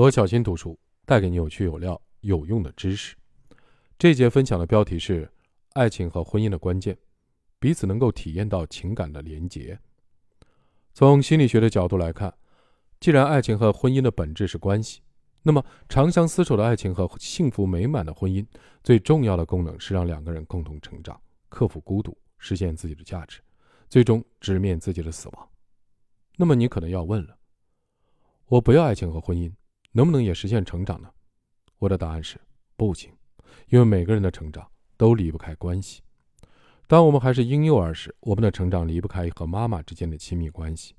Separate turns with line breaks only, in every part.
罗小新读书带给你有趣有料有用的知识。这节分享的标题是“爱情和婚姻的关键，彼此能够体验到情感的连结”。从心理学的角度来看，既然爱情和婚姻的本质是关系，那么长相厮守的爱情和幸福美满的婚姻，最重要的功能是让两个人共同成长，克服孤独，实现自己的价值，最终直面自己的死亡。那么你可能要问了：我不要爱情和婚姻。能不能也实现成长呢？我的答案是不行，因为每个人的成长都离不开关系。当我们还是婴幼儿时，我们的成长离不开和妈妈之间的亲密关系；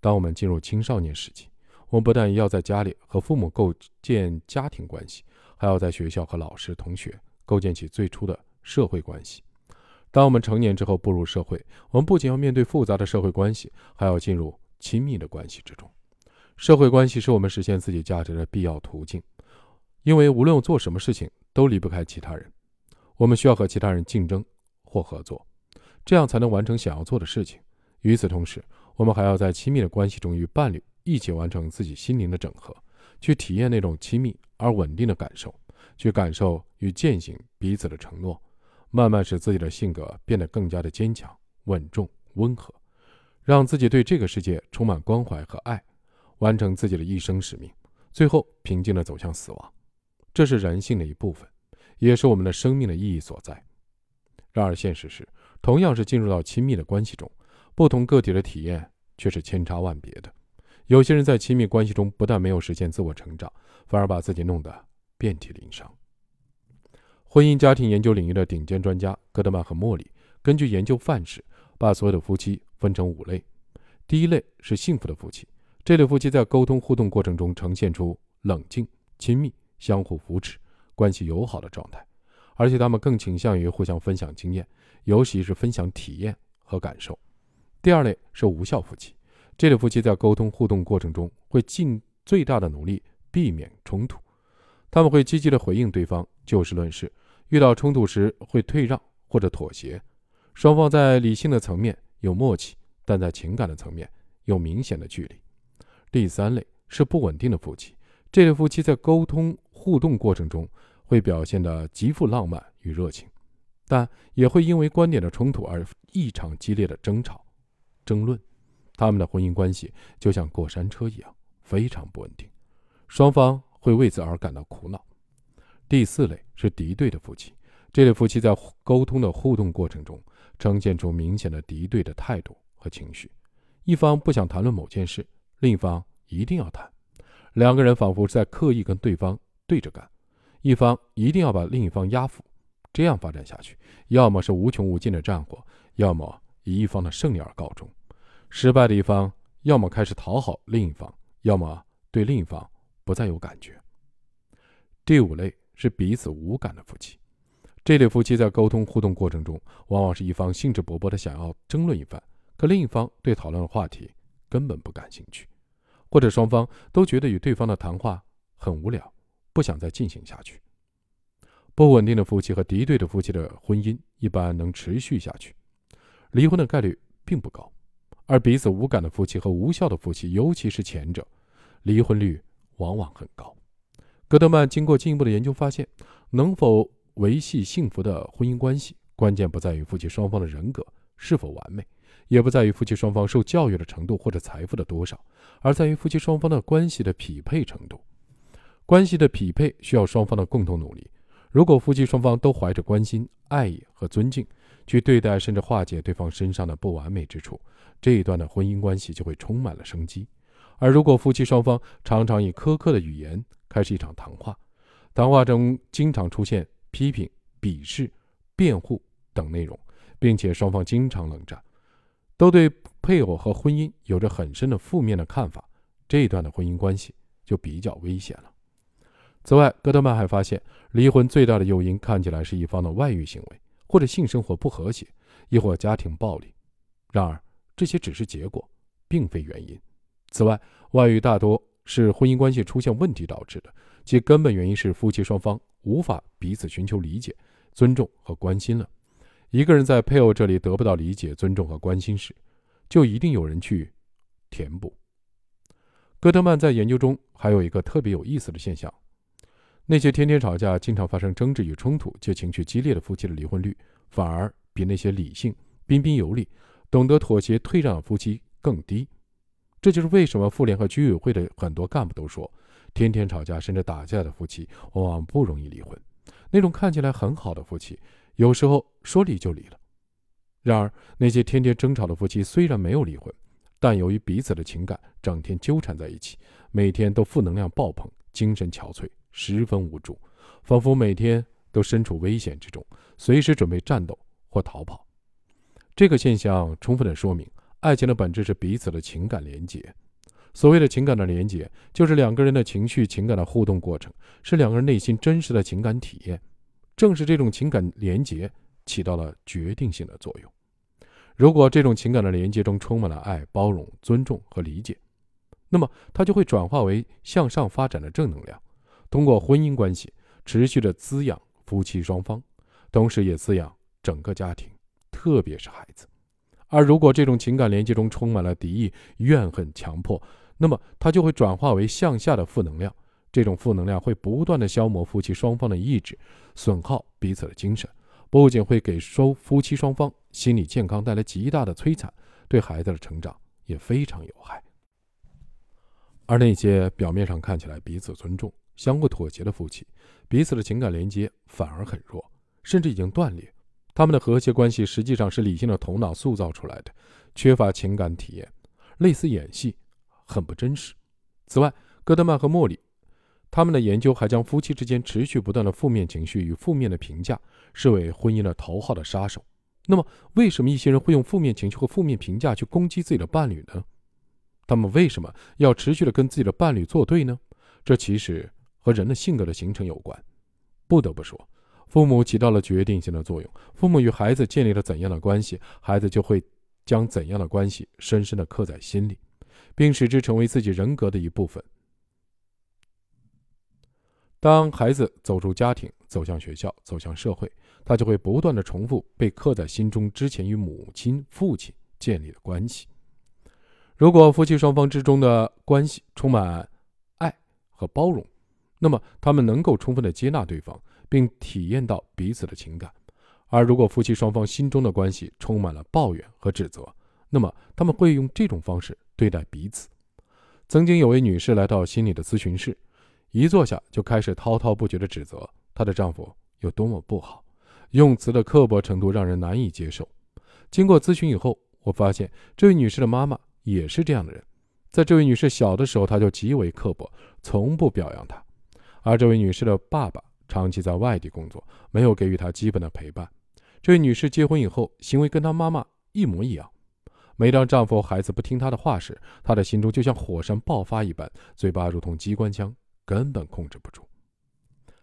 当我们进入青少年时期，我们不但要在家里和父母构建家庭关系，还要在学校和老师、同学构建起最初的社会关系。当我们成年之后步入社会，我们不仅要面对复杂的社会关系，还要进入亲密的关系之中。社会关系是我们实现自己价值的必要途径，因为无论做什么事情都离不开其他人，我们需要和其他人竞争或合作，这样才能完成想要做的事情。与此同时，我们还要在亲密的关系中与伴侣一起完成自己心灵的整合，去体验那种亲密而稳定的感受，去感受与践行彼此的承诺，慢慢使自己的性格变得更加的坚强、稳重、温和，让自己对这个世界充满关怀和爱。完成自己的一生使命，最后平静地走向死亡，这是人性的一部分，也是我们的生命的意义所在。然而，现实是，同样是进入到亲密的关系中，不同个体的体验却是千差万别的。有些人在亲密关系中不但没有实现自我成长，反而把自己弄得遍体鳞伤。婚姻家庭研究领域的顶尖专家戈德曼和莫里根据研究范式，把所有的夫妻分成五类。第一类是幸福的夫妻。这对夫妻在沟通互动过程中呈现出冷静、亲密、相互扶持、关系友好的状态，而且他们更倾向于互相分享经验，尤其是分享体验和感受。第二类是无效夫妻，这对夫妻在沟通互动过程中会尽最大的努力避免冲突，他们会积极的回应对方，就事论事，遇到冲突时会退让或者妥协，双方在理性的层面有默契，但在情感的层面有明显的距离。第三类是不稳定的夫妻，这类夫妻在沟通互动过程中会表现得极富浪漫与热情，但也会因为观点的冲突而异常激烈的争吵、争论。他们的婚姻关系就像过山车一样，非常不稳定，双方会为此而感到苦恼。第四类是敌对的夫妻，这类夫妻在沟通的互动过程中呈现出明显的敌对的态度和情绪，一方不想谈论某件事。另一方一定要谈，两个人仿佛在刻意跟对方对着干，一方一定要把另一方压服，这样发展下去，要么是无穷无尽的战火，要么以一方的胜利而告终。失败的一方要么开始讨好另一方，要么对另一方不再有感觉。第五类是彼此无感的夫妻，这类夫妻在沟通互动过程中，往往是一方兴致勃勃的想要争论一番，可另一方对讨论的话题。根本不感兴趣，或者双方都觉得与对方的谈话很无聊，不想再进行下去。不稳定的夫妻和敌对的夫妻的婚姻一般能持续下去，离婚的概率并不高；而彼此无感的夫妻和无效的夫妻，尤其是前者，离婚率往往很高。戈德曼经过进一步的研究发现，能否维系幸福的婚姻关系，关键不在于夫妻双方的人格是否完美。也不在于夫妻双方受教育的程度或者财富的多少，而在于夫妻双方的关系的匹配程度。关系的匹配需要双方的共同努力。如果夫妻双方都怀着关心、爱意和尊敬去对待，甚至化解对方身上的不完美之处，这一段的婚姻关系就会充满了生机。而如果夫妻双方常常以苛刻的语言开始一场谈话，谈话中经常出现批评、鄙视、辩护等内容，并且双方经常冷战。都对配偶和婚姻有着很深的负面的看法，这一段的婚姻关系就比较危险了。此外，戈德曼还发现，离婚最大的诱因看起来是一方的外遇行为，或者性生活不和谐，亦或家庭暴力。然而，这些只是结果，并非原因。此外，外遇大多是婚姻关系出现问题导致的，其根本原因是夫妻双方无法彼此寻求理解、尊重和关心了。一个人在配偶这里得不到理解、尊重和关心时，就一定有人去填补。戈特曼在研究中还有一个特别有意思的现象：那些天天吵架、经常发生争执与冲突且情绪激烈的夫妻的离婚率，反而比那些理性、彬彬有礼、懂得妥协退让的夫妻更低。这就是为什么妇联和居委会的很多干部都说，天天吵架甚至打架的夫妻往往不容易离婚。那种看起来很好的夫妻，有时候说离就离了。然而，那些天天争吵的夫妻虽然没有离婚，但由于彼此的情感整天纠缠在一起，每天都负能量爆棚，精神憔悴，十分无助，仿佛每天都身处危险之中，随时准备战斗或逃跑。这个现象充分的说明，爱情的本质是彼此的情感连结。所谓的情感的连结，就是两个人的情绪、情感的互动过程，是两个人内心真实的情感体验。正是这种情感连结起到了决定性的作用。如果这种情感的连接中充满了爱、包容、尊重和理解，那么它就会转化为向上发展的正能量，通过婚姻关系持续的滋养夫妻双方，同时也滋养整个家庭，特别是孩子。而如果这种情感连接中充满了敌意、怨恨、强迫，那么它就会转化为向下的负能量，这种负能量会不断的消磨夫妻双方的意志，损耗彼此的精神。不仅会给收夫妻双方心理健康带来极大的摧残，对孩子的成长也非常有害。而那些表面上看起来彼此尊重、相互妥协的夫妻，彼此的情感连接反而很弱，甚至已经断裂。他们的和谐关系实际上是理性的头脑塑造出来的，缺乏情感体验，类似演戏，很不真实。此外，戈德曼和莫里。他们的研究还将夫妻之间持续不断的负面情绪与负面的评价视为婚姻的头号的杀手。那么，为什么一些人会用负面情绪和负面评价去攻击自己的伴侣呢？他们为什么要持续的跟自己的伴侣作对呢？这其实和人的性格的形成有关。不得不说，父母起到了决定性的作用。父母与孩子建立了怎样的关系，孩子就会将怎样的关系深深的刻在心里，并使之成为自己人格的一部分。当孩子走出家庭，走向学校，走向社会，他就会不断的重复被刻在心中之前与母亲、父亲建立的关系。如果夫妻双方之中的关系充满爱和包容，那么他们能够充分的接纳对方，并体验到彼此的情感；而如果夫妻双方心中的关系充满了抱怨和指责，那么他们会用这种方式对待彼此。曾经有位女士来到心理的咨询室。一坐下就开始滔滔不绝地指责她的丈夫有多么不好，用词的刻薄程度让人难以接受。经过咨询以后，我发现这位女士的妈妈也是这样的人。在这位女士小的时候，她就极为刻薄，从不表扬她；而这位女士的爸爸长期在外地工作，没有给予她基本的陪伴。这位女士结婚以后，行为跟她妈妈一模一样。每当丈夫孩子不听她的话时，她的心中就像火山爆发一般，嘴巴如同机关枪。根本控制不住。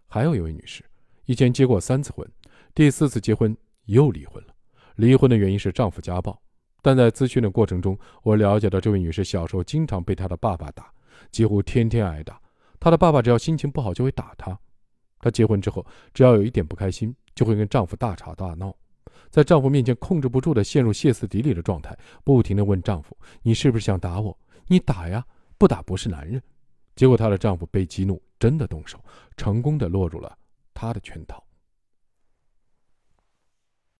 还有一位女士，以前结过三次婚，第四次结婚又离婚了。离婚的原因是丈夫家暴。但在咨询的过程中，我了解到这位女士小时候经常被她的爸爸打，几乎天天挨打。她的爸爸只要心情不好就会打她。她结婚之后，只要有一点不开心，就会跟丈夫大吵大闹，在丈夫面前控制不住的陷入歇斯底里的状态，不停的问丈夫：“你是不是想打我？你打呀，不打不是男人。”结果，她的丈夫被激怒，真的动手，成功的落入了她的圈套。